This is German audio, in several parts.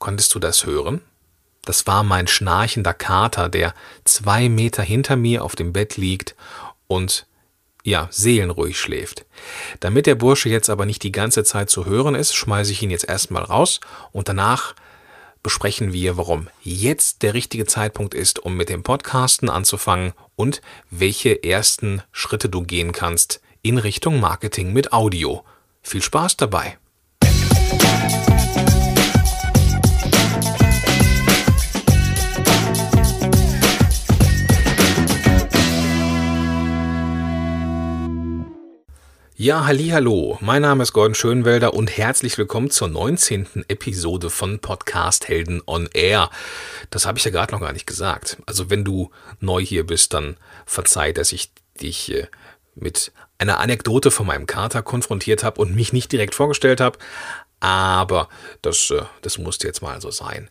Konntest du das hören? Das war mein schnarchender Kater, der zwei Meter hinter mir auf dem Bett liegt und ja, seelenruhig schläft. Damit der Bursche jetzt aber nicht die ganze Zeit zu hören ist, schmeiße ich ihn jetzt erstmal raus und danach besprechen wir, warum jetzt der richtige Zeitpunkt ist, um mit dem Podcasten anzufangen und welche ersten Schritte du gehen kannst in Richtung Marketing mit Audio. Viel Spaß dabei! Ja, hallo, mein Name ist Gordon Schönwelder und herzlich willkommen zur 19. Episode von Podcast Helden on Air. Das habe ich ja gerade noch gar nicht gesagt. Also wenn du neu hier bist, dann verzeih, dass ich dich äh, mit einer Anekdote von meinem Kater konfrontiert habe und mich nicht direkt vorgestellt habe. Aber das, äh, das musste jetzt mal so sein.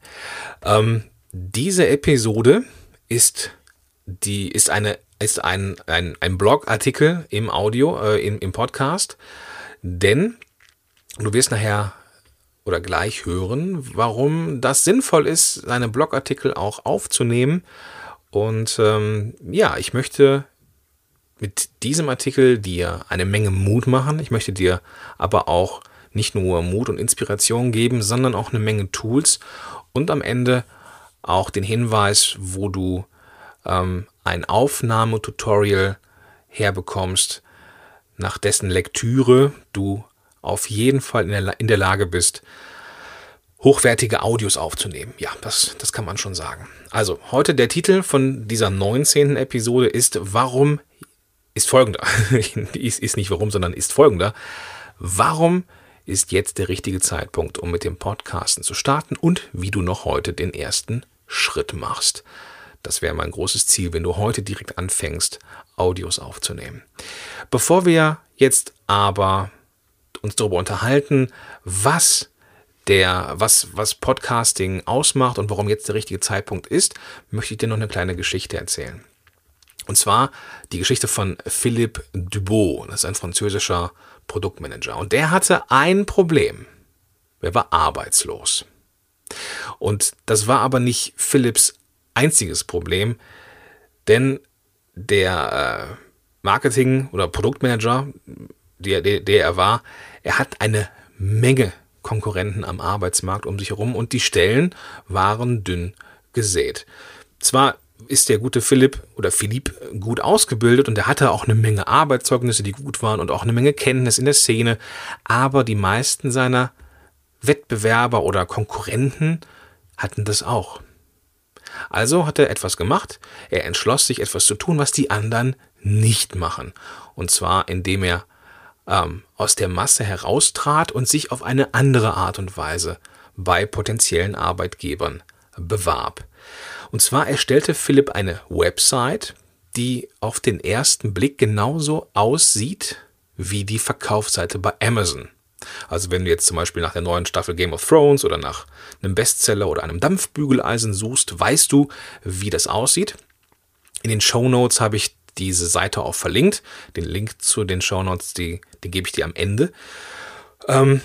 Ähm, diese Episode ist die ist eine ist ein, ein, ein Blogartikel im Audio, äh, im, im Podcast, denn du wirst nachher oder gleich hören, warum das sinnvoll ist, seine Blogartikel auch aufzunehmen. Und ähm, ja, ich möchte mit diesem Artikel dir eine Menge Mut machen. Ich möchte dir aber auch nicht nur Mut und Inspiration geben, sondern auch eine Menge Tools und am Ende auch den Hinweis, wo du ähm, ein Aufnahmetutorial herbekommst, nach dessen Lektüre du auf jeden Fall in der, in der Lage bist, hochwertige Audios aufzunehmen. Ja, das, das kann man schon sagen. Also, heute der Titel von dieser 19. Episode ist Warum ist folgender. ist, ist nicht warum, sondern ist folgender. Warum ist jetzt der richtige Zeitpunkt, um mit dem Podcasten zu starten und wie du noch heute den ersten Schritt machst. Das wäre mein großes Ziel, wenn du heute direkt anfängst, Audios aufzunehmen. Bevor wir jetzt aber uns darüber unterhalten, was der, was, was Podcasting ausmacht und warum jetzt der richtige Zeitpunkt ist, möchte ich dir noch eine kleine Geschichte erzählen. Und zwar die Geschichte von Philippe Dubois. Das ist ein französischer Produktmanager. Und der hatte ein Problem. Er war arbeitslos. Und das war aber nicht Philips einziges Problem, denn der äh, Marketing- oder Produktmanager, der, der, der er war, er hat eine Menge Konkurrenten am Arbeitsmarkt um sich herum und die Stellen waren dünn gesät. Zwar ist der gute Philipp oder Philipp gut ausgebildet und er hatte auch eine Menge Arbeitszeugnisse, die gut waren und auch eine Menge Kenntnis in der Szene, aber die meisten seiner Wettbewerber oder Konkurrenten hatten das auch. Also hat er etwas gemacht, er entschloss sich etwas zu tun, was die anderen nicht machen. Und zwar indem er ähm, aus der Masse heraustrat und sich auf eine andere Art und Weise bei potenziellen Arbeitgebern bewarb. Und zwar erstellte Philipp eine Website, die auf den ersten Blick genauso aussieht wie die Verkaufsseite bei Amazon. Also wenn du jetzt zum Beispiel nach der neuen Staffel Game of Thrones oder nach einem Bestseller oder einem Dampfbügeleisen suchst, weißt du, wie das aussieht. In den Show Notes habe ich diese Seite auch verlinkt. Den Link zu den Show Notes, den gebe ich dir am Ende. Ähm,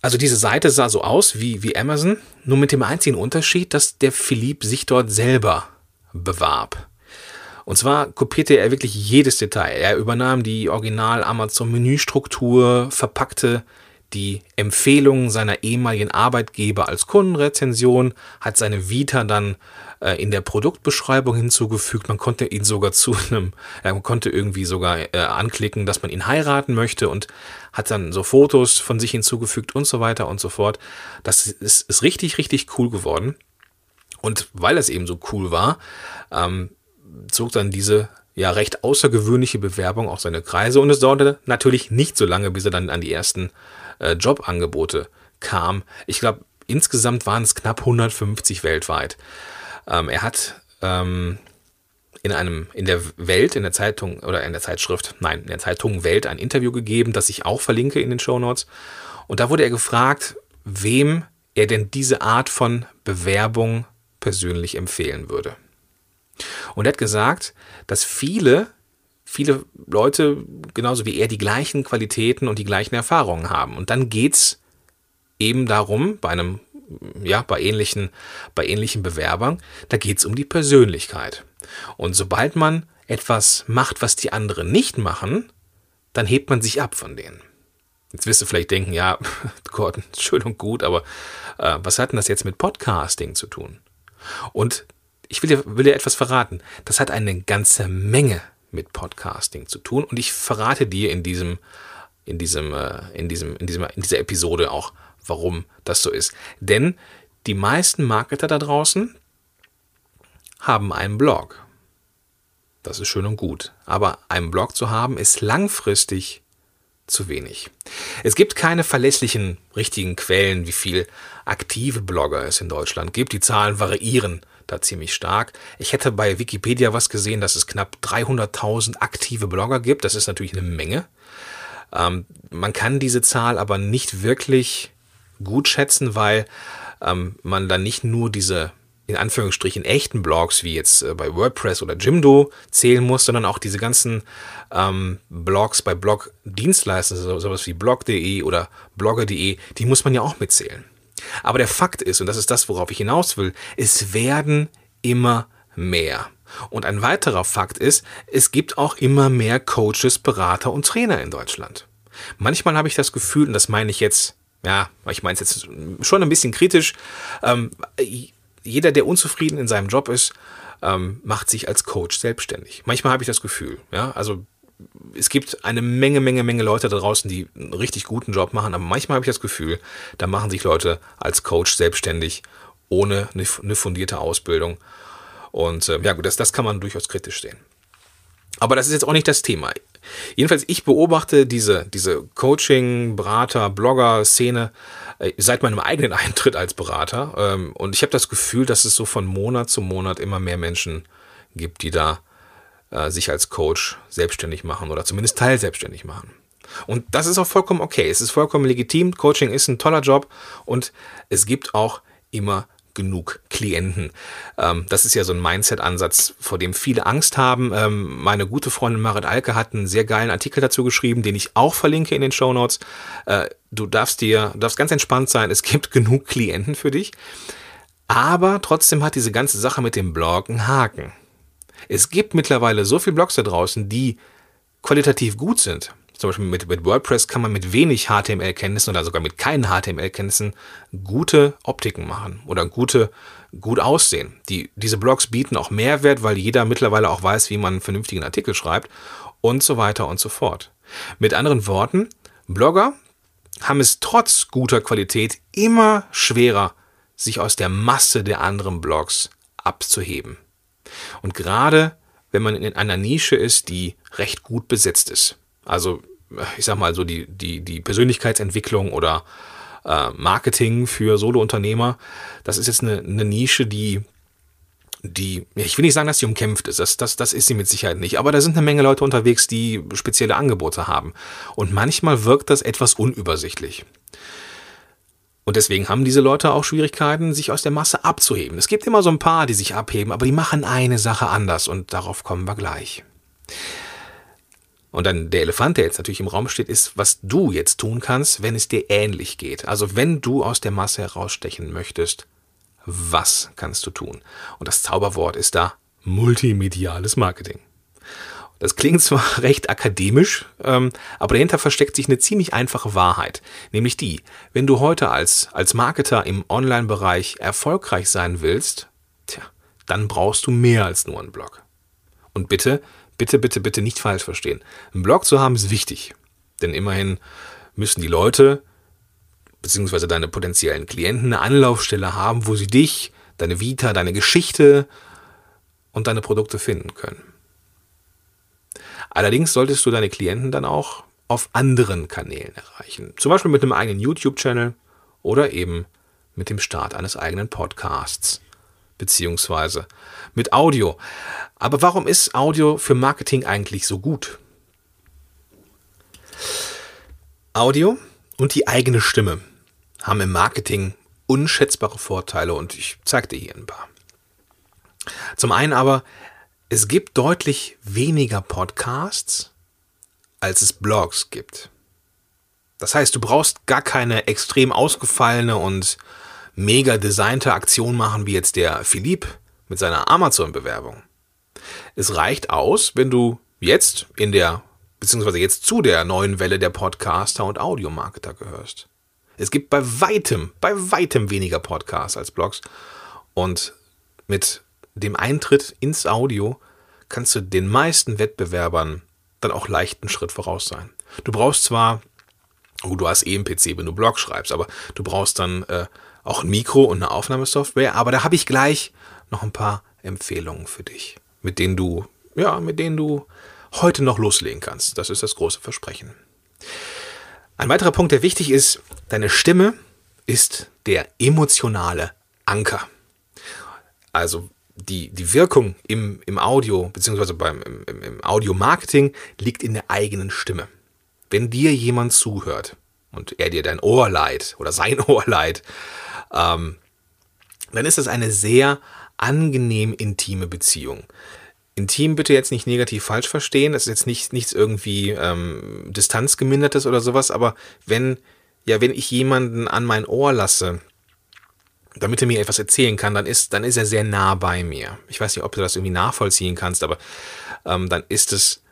also diese Seite sah so aus wie, wie Amazon, nur mit dem einzigen Unterschied, dass der Philipp sich dort selber bewarb. Und zwar kopierte er wirklich jedes Detail. Er übernahm die Original Amazon Menüstruktur, verpackte die Empfehlungen seiner ehemaligen Arbeitgeber als Kundenrezension, hat seine Vita dann äh, in der Produktbeschreibung hinzugefügt. Man konnte ihn sogar zu einem, äh, man konnte irgendwie sogar äh, anklicken, dass man ihn heiraten möchte und hat dann so Fotos von sich hinzugefügt und so weiter und so fort. Das ist, ist richtig, richtig cool geworden. Und weil es eben so cool war, ähm, zog dann diese ja recht außergewöhnliche Bewerbung auch seine Kreise und es dauerte natürlich nicht so lange, bis er dann an die ersten äh, Jobangebote kam. Ich glaube, insgesamt waren es knapp 150 weltweit. Ähm, er hat ähm, in einem, in der Welt, in der Zeitung oder in der Zeitschrift, nein, in der Zeitung Welt ein Interview gegeben, das ich auch verlinke in den Show Notes. Und da wurde er gefragt, wem er denn diese Art von Bewerbung persönlich empfehlen würde. Und er hat gesagt, dass viele viele Leute, genauso wie er, die gleichen Qualitäten und die gleichen Erfahrungen haben. Und dann geht es eben darum, bei einem ja, bei ähnlichen, bei ähnlichen Bewerbern, da geht es um die Persönlichkeit. Und sobald man etwas macht, was die anderen nicht machen, dann hebt man sich ab von denen. Jetzt wirst du vielleicht denken, ja, Gott, schön und gut, aber äh, was hat denn das jetzt mit Podcasting zu tun? Und ich will dir, will dir etwas verraten. Das hat eine ganze Menge mit Podcasting zu tun. Und ich verrate dir in diesem, in diesem, äh, in diesem, in diesem, in dieser Episode auch, warum das so ist. Denn die meisten Marketer da draußen haben einen Blog. Das ist schön und gut. Aber einen Blog zu haben, ist langfristig zu wenig. Es gibt keine verlässlichen, richtigen Quellen, wie viel aktive Blogger es in Deutschland gibt. Die Zahlen variieren da ziemlich stark. Ich hätte bei Wikipedia was gesehen, dass es knapp 300.000 aktive Blogger gibt. Das ist natürlich eine Menge. Ähm, man kann diese Zahl aber nicht wirklich gut schätzen, weil ähm, man dann nicht nur diese in Anführungsstrichen echten Blogs wie jetzt äh, bei WordPress oder Jimdo zählen muss, sondern auch diese ganzen ähm, Blogs bei Blog-Dienstleistern, so, sowas wie blog.de oder blogger.de, die muss man ja auch mitzählen. Aber der Fakt ist, und das ist das, worauf ich hinaus will, es werden immer mehr. Und ein weiterer Fakt ist, es gibt auch immer mehr Coaches, Berater und Trainer in Deutschland. Manchmal habe ich das Gefühl, und das meine ich jetzt, ja, ich meine es jetzt schon ein bisschen kritisch, ähm, jeder, der unzufrieden in seinem Job ist, ähm, macht sich als Coach selbstständig. Manchmal habe ich das Gefühl, ja, also es gibt eine Menge, Menge, Menge Leute da draußen, die einen richtig guten Job machen, aber manchmal habe ich das Gefühl, da machen sich Leute als Coach selbstständig, ohne eine, fundierte Ausbildung. Und äh, ja gut, das, das kann man durchaus kritisch sehen. Aber das ist jetzt auch nicht das Thema. Jedenfalls, ich beobachte diese, diese Coaching, Berater, Blogger-Szene äh, seit meinem eigenen Eintritt als Berater. Ähm, und ich habe das Gefühl, dass es so von Monat zu Monat immer mehr Menschen gibt, die da äh, sich als Coach selbstständig machen oder zumindest teilselbstständig machen. Und das ist auch vollkommen okay. Es ist vollkommen legitim. Coaching ist ein toller Job und es gibt auch immer genug Klienten. Ähm, das ist ja so ein Mindset-Ansatz, vor dem viele Angst haben. Ähm, meine gute Freundin Marit Alke hat einen sehr geilen Artikel dazu geschrieben, den ich auch verlinke in den Show Notes. Äh, du darfst dir, du darfst ganz entspannt sein. Es gibt genug Klienten für dich. Aber trotzdem hat diese ganze Sache mit dem Blog einen Haken. Es gibt mittlerweile so viele Blogs da draußen, die qualitativ gut sind, zum Beispiel mit, mit WordPress kann man mit wenig HTML-Kenntnissen oder sogar mit keinen HTML-Kenntnissen gute Optiken machen oder gute, gut aussehen. Die, diese Blogs bieten auch Mehrwert, weil jeder mittlerweile auch weiß, wie man einen vernünftigen Artikel schreibt und so weiter und so fort. Mit anderen Worten, Blogger haben es trotz guter Qualität immer schwerer, sich aus der Masse der anderen Blogs abzuheben. Und gerade wenn man in einer Nische ist, die recht gut besetzt ist. Also ich sag mal so die, die, die Persönlichkeitsentwicklung oder äh, Marketing für Solo-Unternehmer, das ist jetzt eine, eine Nische, die, die, ich will nicht sagen, dass sie umkämpft ist, das, das, das ist sie mit Sicherheit nicht, aber da sind eine Menge Leute unterwegs, die spezielle Angebote haben. Und manchmal wirkt das etwas unübersichtlich. Und deswegen haben diese Leute auch Schwierigkeiten, sich aus der Masse abzuheben. Es gibt immer so ein paar, die sich abheben, aber die machen eine Sache anders und darauf kommen wir gleich. Und dann der Elefant, der jetzt natürlich im Raum steht, ist, was du jetzt tun kannst, wenn es dir ähnlich geht. Also wenn du aus der Masse herausstechen möchtest, was kannst du tun? Und das Zauberwort ist da multimediales Marketing. Das klingt zwar recht akademisch, ähm, aber dahinter versteckt sich eine ziemlich einfache Wahrheit, nämlich die, wenn du heute als, als Marketer im Online-Bereich erfolgreich sein willst, tja, dann brauchst du mehr als nur einen Blog. Und bitte bitte, bitte, bitte nicht falsch verstehen. Einen Blog zu haben ist wichtig. Denn immerhin müssen die Leute, beziehungsweise deine potenziellen Klienten, eine Anlaufstelle haben, wo sie dich, deine Vita, deine Geschichte und deine Produkte finden können. Allerdings solltest du deine Klienten dann auch auf anderen Kanälen erreichen. Zum Beispiel mit einem eigenen YouTube-Channel oder eben mit dem Start eines eigenen Podcasts beziehungsweise mit Audio. Aber warum ist Audio für Marketing eigentlich so gut? Audio und die eigene Stimme haben im Marketing unschätzbare Vorteile und ich zeige dir hier ein paar. Zum einen aber, es gibt deutlich weniger Podcasts, als es Blogs gibt. Das heißt, du brauchst gar keine extrem ausgefallene und mega designte Aktion machen wie jetzt der Philipp mit seiner Amazon-Bewerbung. Es reicht aus, wenn du jetzt in der, beziehungsweise jetzt zu der neuen Welle der Podcaster und Audiomarketer gehörst. Es gibt bei weitem, bei weitem weniger Podcasts als Blogs. Und mit dem Eintritt ins Audio kannst du den meisten Wettbewerbern dann auch leichten Schritt voraus sein. Du brauchst zwar, oh, du hast eh einen PC, wenn du Blog schreibst, aber du brauchst dann äh, auch ein Mikro und eine Aufnahmesoftware. Aber da habe ich gleich noch ein paar Empfehlungen für dich, mit denen du, ja, mit denen du heute noch loslegen kannst. Das ist das große Versprechen. Ein weiterer Punkt, der wichtig ist, deine Stimme ist der emotionale Anker. Also die, die Wirkung im, im Audio, beziehungsweise beim, im, im Audio-Marketing liegt in der eigenen Stimme. Wenn dir jemand zuhört und er dir dein Ohr leiht oder sein Ohr leiht, ähm, dann ist das eine sehr angenehm intime Beziehung. Intim bitte jetzt nicht negativ falsch verstehen, das ist jetzt nicht, nichts irgendwie ähm, distanzgemindertes oder sowas, aber wenn, ja, wenn ich jemanden an mein Ohr lasse, damit er mir etwas erzählen kann, dann ist, dann ist er sehr nah bei mir. Ich weiß nicht, ob du das irgendwie nachvollziehen kannst, aber ähm, dann ist es,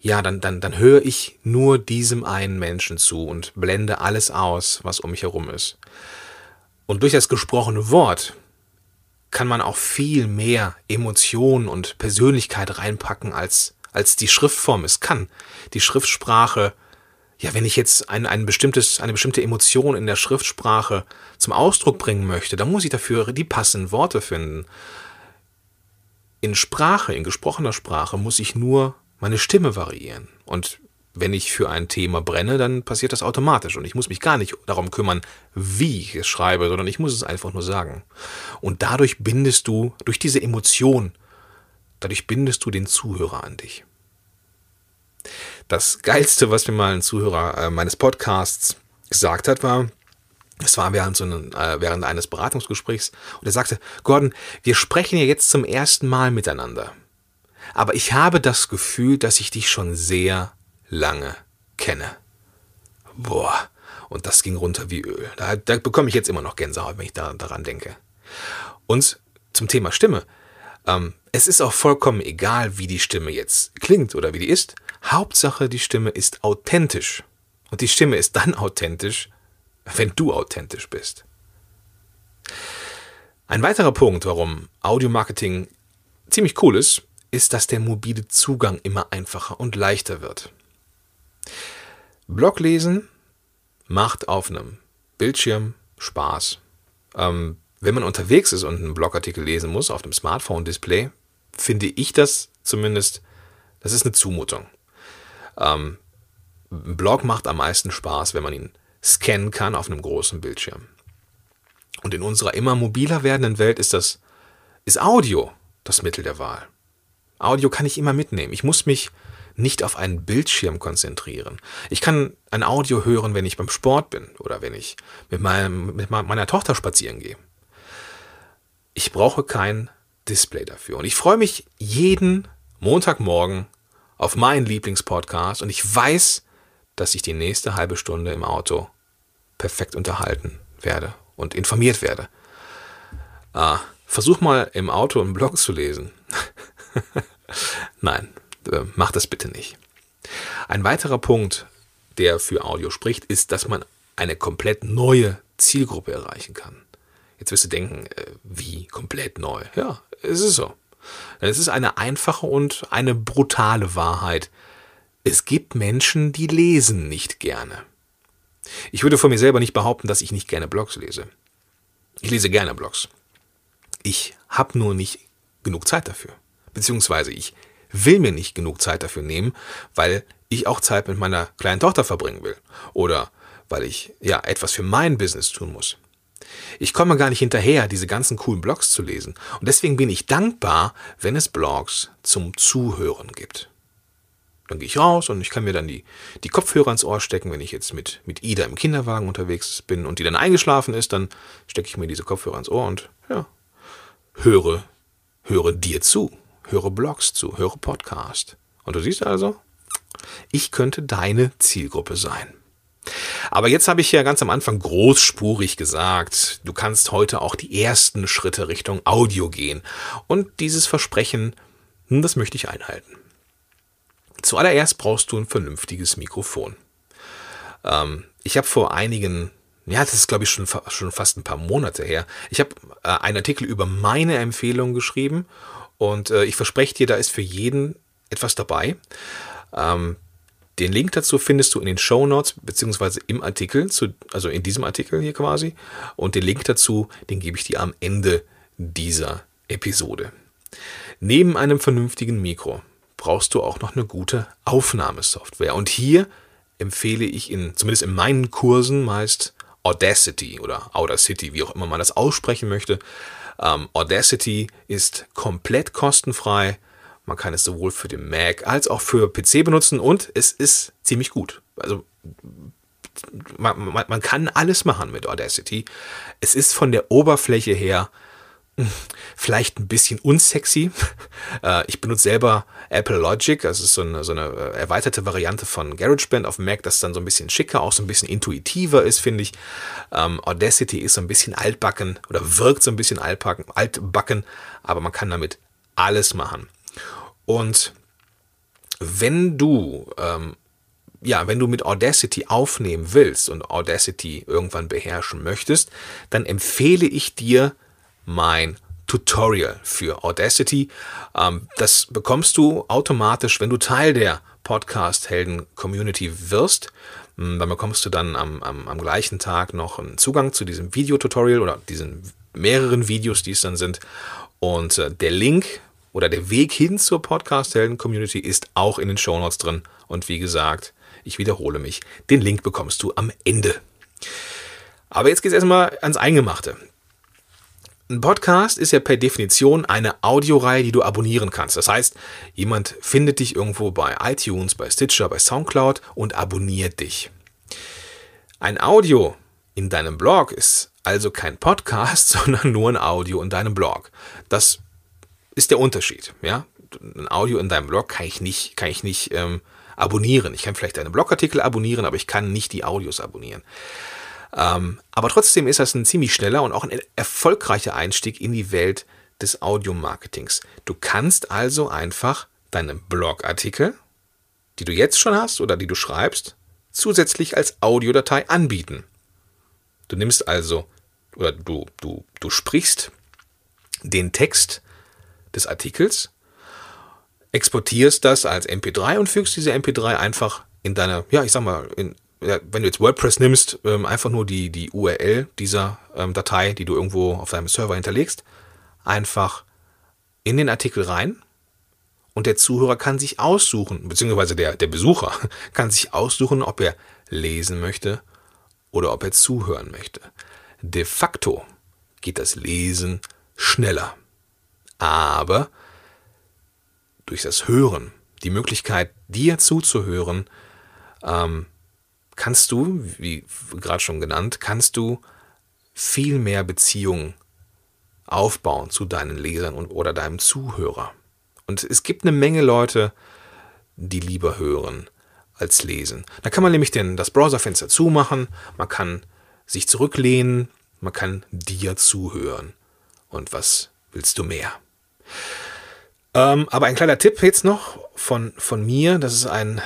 ja, dann, dann, dann höre ich nur diesem einen Menschen zu und blende alles aus, was um mich herum ist. Und durch das gesprochene Wort kann man auch viel mehr Emotionen und Persönlichkeit reinpacken, als, als die Schriftform es kann. Die Schriftsprache ja, wenn ich jetzt ein, ein bestimmtes, eine bestimmte Emotion in der Schriftsprache zum Ausdruck bringen möchte, dann muss ich dafür die passenden Worte finden. In Sprache, in gesprochener Sprache, muss ich nur meine Stimme variieren. Und wenn ich für ein Thema brenne, dann passiert das automatisch. Und ich muss mich gar nicht darum kümmern, wie ich es schreibe, sondern ich muss es einfach nur sagen. Und dadurch bindest du, durch diese Emotion, dadurch bindest du den Zuhörer an dich. Das Geilste, was mir mal ein Zuhörer äh, meines Podcasts gesagt hat, war, es war während, so einem, äh, während eines Beratungsgesprächs und er sagte, Gordon, wir sprechen ja jetzt zum ersten Mal miteinander. Aber ich habe das Gefühl, dass ich dich schon sehr lange kenne. Boah, und das ging runter wie Öl. Da, da bekomme ich jetzt immer noch Gänsehaut, wenn ich da, daran denke. Und zum Thema Stimme. Ähm, es ist auch vollkommen egal, wie die Stimme jetzt klingt oder wie die ist. Hauptsache, die Stimme ist authentisch. Und die Stimme ist dann authentisch, wenn du authentisch bist. Ein weiterer Punkt, warum Audio-Marketing ziemlich cool ist, ist, dass der mobile Zugang immer einfacher und leichter wird. Bloglesen macht auf einem Bildschirm Spaß. Ähm, wenn man unterwegs ist und einen Blogartikel lesen muss auf dem Smartphone-Display, finde ich das zumindest, das ist eine Zumutung. Ähm, ein Blog macht am meisten Spaß, wenn man ihn scannen kann auf einem großen Bildschirm. Und in unserer immer mobiler werdenden Welt ist das, ist Audio das Mittel der Wahl. Audio kann ich immer mitnehmen. Ich muss mich nicht auf einen Bildschirm konzentrieren. Ich kann ein Audio hören, wenn ich beim Sport bin oder wenn ich mit, meinem, mit meiner Tochter spazieren gehe. Ich brauche kein Display dafür. Und ich freue mich jeden Montagmorgen auf meinen Lieblingspodcast und ich weiß, dass ich die nächste halbe Stunde im Auto perfekt unterhalten werde und informiert werde. Ah, versuch mal im Auto einen Blog zu lesen. Nein, äh, mach das bitte nicht. Ein weiterer Punkt, der für Audio spricht, ist, dass man eine komplett neue Zielgruppe erreichen kann. Jetzt wirst du denken, äh, wie komplett neu? Ja, es ist so. Es ist eine einfache und eine brutale Wahrheit. Es gibt Menschen, die lesen nicht gerne. Ich würde von mir selber nicht behaupten, dass ich nicht gerne Blogs lese. Ich lese gerne Blogs. Ich habe nur nicht genug Zeit dafür. Beziehungsweise ich will mir nicht genug Zeit dafür nehmen, weil ich auch Zeit mit meiner kleinen Tochter verbringen will. Oder weil ich ja etwas für mein Business tun muss. Ich komme gar nicht hinterher, diese ganzen coolen Blogs zu lesen. Und deswegen bin ich dankbar, wenn es Blogs zum Zuhören gibt. Dann gehe ich raus und ich kann mir dann die, die Kopfhörer ins Ohr stecken. Wenn ich jetzt mit, mit Ida im Kinderwagen unterwegs bin und die dann eingeschlafen ist, dann stecke ich mir diese Kopfhörer ins Ohr und ja, höre, höre dir zu, höre Blogs zu, höre Podcast. Und du siehst also, ich könnte deine Zielgruppe sein. Aber jetzt habe ich ja ganz am Anfang großspurig gesagt, du kannst heute auch die ersten Schritte Richtung Audio gehen. Und dieses Versprechen, hm, das möchte ich einhalten. Zuallererst brauchst du ein vernünftiges Mikrofon. Ähm, ich habe vor einigen, ja, das ist glaube ich schon, schon fast ein paar Monate her, ich habe äh, einen Artikel über meine Empfehlung geschrieben und äh, ich verspreche dir, da ist für jeden etwas dabei. Ähm, den Link dazu findest du in den Show Notes beziehungsweise im Artikel, zu, also in diesem Artikel hier quasi. Und den Link dazu, den gebe ich dir am Ende dieser Episode. Neben einem vernünftigen Mikro brauchst du auch noch eine gute Aufnahmesoftware. Und hier empfehle ich in, zumindest in meinen Kursen meist Audacity oder Audacity, wie auch immer man das aussprechen möchte. Ähm, Audacity ist komplett kostenfrei man kann es sowohl für den Mac als auch für PC benutzen und es ist ziemlich gut. Also man, man, man kann alles machen mit Audacity. Es ist von der Oberfläche her hm, vielleicht ein bisschen unsexy. Äh, ich benutze selber Apple Logic, das ist so eine, so eine äh, erweiterte Variante von GarageBand auf Mac, das dann so ein bisschen schicker, auch so ein bisschen intuitiver ist, finde ich. Ähm, Audacity ist so ein bisschen altbacken oder wirkt so ein bisschen altbacken, altbacken, aber man kann damit alles machen. Und wenn du, ähm, ja, wenn du mit Audacity aufnehmen willst und Audacity irgendwann beherrschen möchtest, dann empfehle ich dir mein Tutorial für Audacity. Ähm, das bekommst du automatisch, wenn du Teil der Podcast-Helden-Community wirst. Hm, dann bekommst du dann am, am, am gleichen Tag noch einen Zugang zu diesem Videotutorial oder diesen mehreren Videos, die es dann sind. Und äh, der Link oder der Weg hin zur Podcast-Helden-Community ist auch in den Shownotes drin. Und wie gesagt, ich wiederhole mich, den Link bekommst du am Ende. Aber jetzt geht es erstmal ans Eingemachte. Ein Podcast ist ja per Definition eine Audioreihe, die du abonnieren kannst. Das heißt, jemand findet dich irgendwo bei iTunes, bei Stitcher, bei Soundcloud und abonniert dich. Ein Audio in deinem Blog ist also kein Podcast, sondern nur ein Audio in deinem Blog. Das ist der Unterschied. Ja? Ein Audio in deinem Blog kann ich nicht, kann ich nicht ähm, abonnieren. Ich kann vielleicht deine Blogartikel abonnieren, aber ich kann nicht die Audios abonnieren. Ähm, aber trotzdem ist das ein ziemlich schneller und auch ein erfolgreicher Einstieg in die Welt des Audiomarketings. Du kannst also einfach deine Blogartikel, die du jetzt schon hast oder die du schreibst, zusätzlich als Audiodatei anbieten. Du nimmst also oder du, du, du sprichst den Text des Artikels, exportierst das als MP3 und fügst diese MP3 einfach in deiner, ja, ich sag mal, in, wenn du jetzt WordPress nimmst, ähm, einfach nur die, die URL dieser ähm, Datei, die du irgendwo auf deinem Server hinterlegst, einfach in den Artikel rein und der Zuhörer kann sich aussuchen, beziehungsweise der, der Besucher kann sich aussuchen, ob er lesen möchte oder ob er zuhören möchte. De facto geht das Lesen schneller aber durch das Hören, die Möglichkeit, dir zuzuhören, ähm, kannst du, wie gerade schon genannt, kannst du viel mehr Beziehungen aufbauen zu deinen Lesern und, oder deinem Zuhörer. Und es gibt eine Menge Leute, die lieber hören als lesen. Da kann man nämlich den, das Browserfenster zumachen, man kann sich zurücklehnen, man kann dir zuhören. Und was willst du mehr? Ähm, aber ein kleiner Tipp jetzt noch von, von mir, das ist ein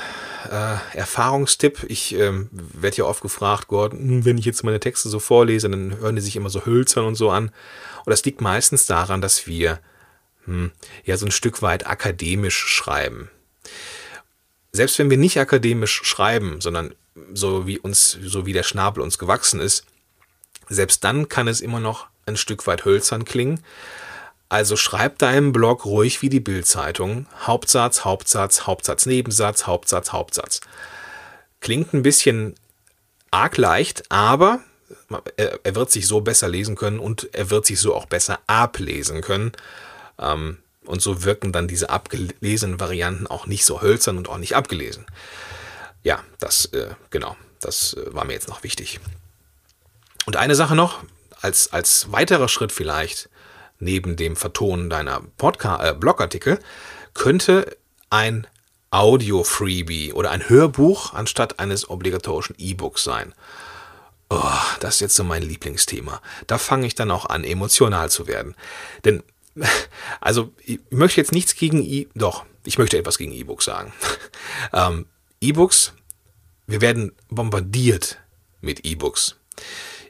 äh, Erfahrungstipp. Ich ähm, werde ja oft gefragt, Gordon, hm, wenn ich jetzt meine Texte so vorlese, dann hören die sich immer so hölzern und so an. Und das liegt meistens daran, dass wir hm, ja so ein Stück weit akademisch schreiben. Selbst wenn wir nicht akademisch schreiben, sondern so wie uns, so wie der Schnabel uns gewachsen ist, selbst dann kann es immer noch ein Stück weit hölzern klingen. Also schreib deinen Blog ruhig wie die Bildzeitung. Hauptsatz, Hauptsatz, Hauptsatz, Nebensatz, Hauptsatz, Hauptsatz. Klingt ein bisschen arg leicht, aber er, wird sich so besser lesen können und er wird sich so auch besser ablesen können. Ähm, und so wirken dann diese abgelesenen Varianten auch nicht so hölzern und auch nicht abgelesen. Ja, das, äh, genau, das äh, war mir jetzt noch wichtig. Und eine Sache noch, als, als weiterer Schritt vielleicht, neben dem Vertonen deiner Podcast äh, Blogartikel könnte ein Audio-Freebie oder ein Hörbuch anstatt eines obligatorischen E-Books sein? Oh, das ist jetzt so mein Lieblingsthema. Da fange ich dann auch an, emotional zu werden. Denn, also, ich möchte jetzt nichts gegen E, doch, ich möchte etwas gegen E-Books sagen. ähm, E-Books, wir werden bombardiert mit E-Books.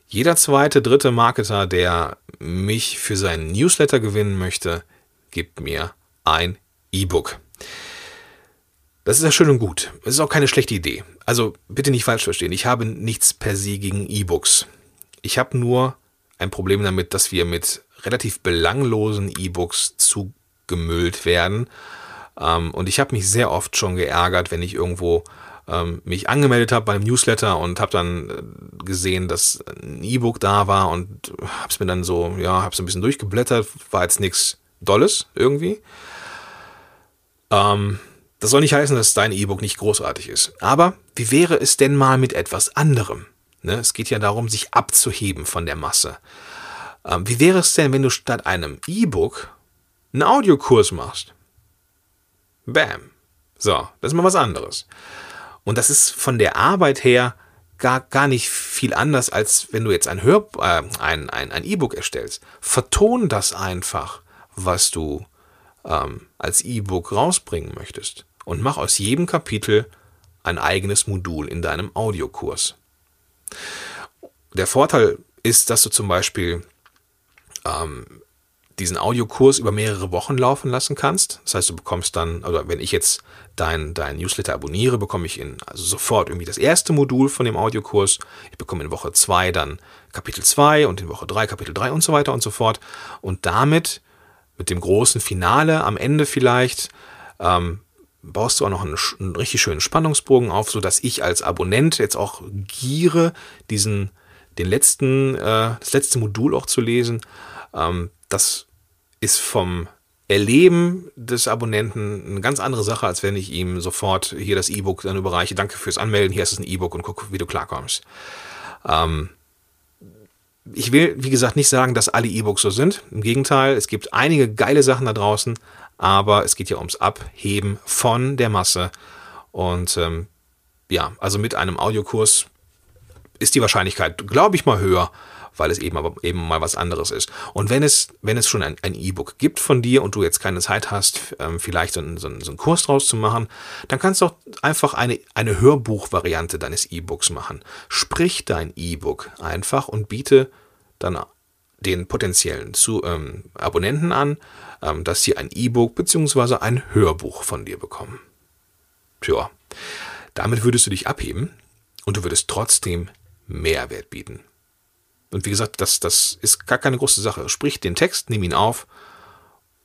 Jeder zweite, dritte Marketer, der mich für seinen Newsletter gewinnen möchte, gibt mir ein E-Book. Das ist ja schön und gut. Es ist auch keine schlechte Idee. Also bitte nicht falsch verstehen. Ich habe nichts per se gegen E-Books. Ich habe nur ein Problem damit, dass wir mit relativ belanglosen E-Books zugemüllt werden. Ähm, und ich habe mich sehr oft schon geärgert, wenn ich irgendwo ähm, mich angemeldet habe beim Newsletter und habe dann äh, gesehen, dass ein E-Book da war und habe es mir dann so, ja, habe es ein bisschen durchgeblättert, war jetzt nichts Dolles irgendwie. Ähm, das soll nicht heißen, dass dein E-Book nicht großartig ist. Aber wie wäre es denn mal mit etwas anderem? Ne? Es geht ja darum, sich abzuheben von der Masse. Ähm, wie wäre es denn, wenn du statt einem E-Book einen Audiokurs machst? Bam. So, das ist mal was anderes. Und das ist von der Arbeit her gar, gar nicht viel anders, als wenn du jetzt ein Hör, äh, ein, ein, ein E-Book erstellst. Verton das einfach, was du ähm, als E-Book rausbringen möchtest. Und mach aus jedem Kapitel ein eigenes Modul in deinem Audiokurs. Der Vorteil ist, dass du zum Beispiel ähm, diesen Audiokurs über mehrere Wochen laufen lassen kannst. Das heißt, du bekommst dann, oder wenn ich jetzt dein, dein Newsletter abonniere, bekomme ich in, also sofort irgendwie das erste Modul von dem Audiokurs. Ich bekomme in Woche 2 dann Kapitel 2 und in Woche 3 Kapitel 3 und so weiter und so fort. Und damit, mit dem großen Finale am Ende vielleicht, ähm, baust du auch noch einen, einen, richtig schönen Spannungsbogen auf, sodass ich als Abonnent jetzt auch giere, diesen, den letzten, äh, das letzte Modul auch zu lesen. Ähm, das ist vom Erleben des Abonnenten eine ganz andere Sache, als wenn ich ihm sofort hier das E-Book dann überreiche. Danke fürs Anmelden, hier ist es ein E-Book und guck, wie du klarkommst. Ähm, ich will, wie gesagt, nicht sagen, dass alle E-Books so sind. Im Gegenteil, es gibt einige geile Sachen da draußen, aber es geht ja ums Abheben von der Masse. Und ähm, ja, also mit einem Audiokurs ist die Wahrscheinlichkeit, glaube ich mal, höher, weil es eben aber eben mal was anderes ist. Und wenn es, wenn es schon ein E-Book gibt von dir und du jetzt keine Zeit hast, ähm, vielleicht so einen, so, einen, Kurs draus zu machen, dann kannst du auch einfach eine, eine Hörbuchvariante deines E-Books machen. Sprich dein E-Book einfach und biete dann den potenziellen zu, ähm, Abonnenten an, ähm, dass sie ein E-Book bzw. ein Hörbuch von dir bekommen. Tja, damit würdest du dich abheben und du würdest trotzdem Mehrwert bieten. Und wie gesagt, das, das ist gar keine große Sache. Sprich den Text, nimm ihn auf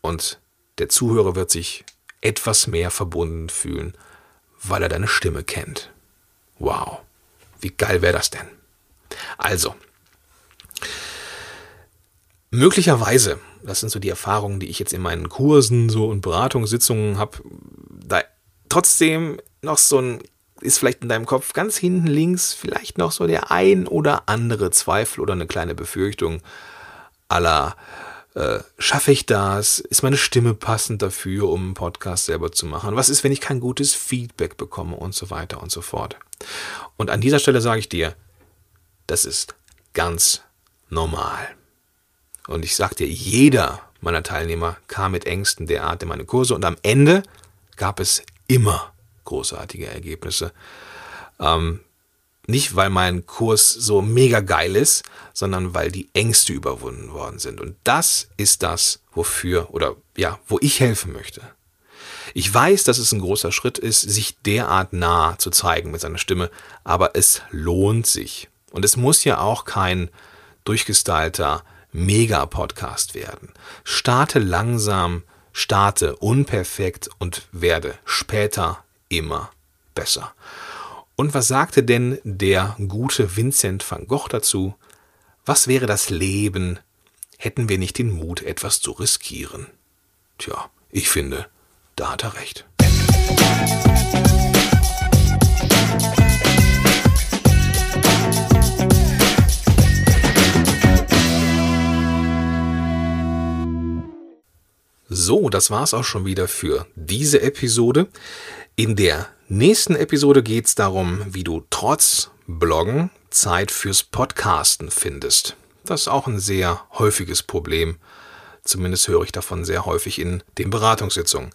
und der Zuhörer wird sich etwas mehr verbunden fühlen, weil er deine Stimme kennt. Wow, wie geil wäre das denn? Also, möglicherweise, das sind so die Erfahrungen, die ich jetzt in meinen Kursen so und Beratungssitzungen habe, da trotzdem noch so ein ist vielleicht in deinem Kopf ganz hinten links vielleicht noch so der ein oder andere Zweifel oder eine kleine Befürchtung aller äh, schaffe ich das? Ist meine Stimme passend dafür, um einen Podcast selber zu machen? Was ist, wenn ich kein gutes Feedback bekomme und so weiter und so fort? Und an dieser Stelle sage ich dir, das ist ganz normal. Und ich sage dir, jeder meiner Teilnehmer kam mit Ängsten der Art in meine Kurse und am Ende gab es immer großartige Ergebnisse. Ähm, nicht, weil mein Kurs so mega geil ist, sondern weil die Ängste überwunden worden sind. Und das ist das, wofür oder ja, wo ich helfen möchte. Ich weiß, dass es ein großer Schritt ist, sich derart nah zu zeigen mit seiner Stimme, aber es lohnt sich. Und es muss ja auch kein durchgestylter Mega-Podcast werden. Starte langsam, starte unperfekt und werde später immer besser. Und was sagte denn der gute Vincent van Gogh dazu? Was wäre das Leben, hätten wir nicht den Mut, etwas zu riskieren? Tja, ich finde, da hat er recht. So, das war's auch schon wieder für diese Episode. In der nächsten Episode geht es darum, wie du trotz Bloggen Zeit fürs Podcasten findest. Das ist auch ein sehr häufiges Problem. Zumindest höre ich davon sehr häufig in den Beratungssitzungen.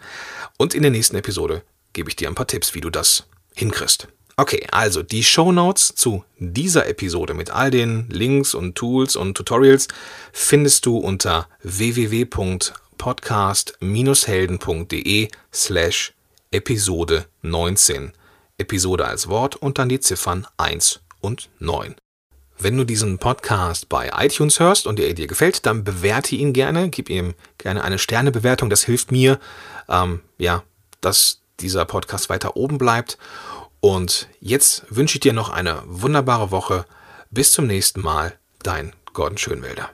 Und in der nächsten Episode gebe ich dir ein paar Tipps, wie du das hinkriegst. Okay, also die Show Notes zu dieser Episode mit all den Links und Tools und Tutorials findest du unter www.podcast-helden.de slash Episode 19. Episode als Wort und dann die Ziffern 1 und 9. Wenn du diesen Podcast bei iTunes hörst und er dir gefällt, dann bewerte ihn gerne, gib ihm gerne eine Sternebewertung. Das hilft mir, ähm, ja, dass dieser Podcast weiter oben bleibt. Und jetzt wünsche ich dir noch eine wunderbare Woche. Bis zum nächsten Mal, dein Gordon Schönwälder.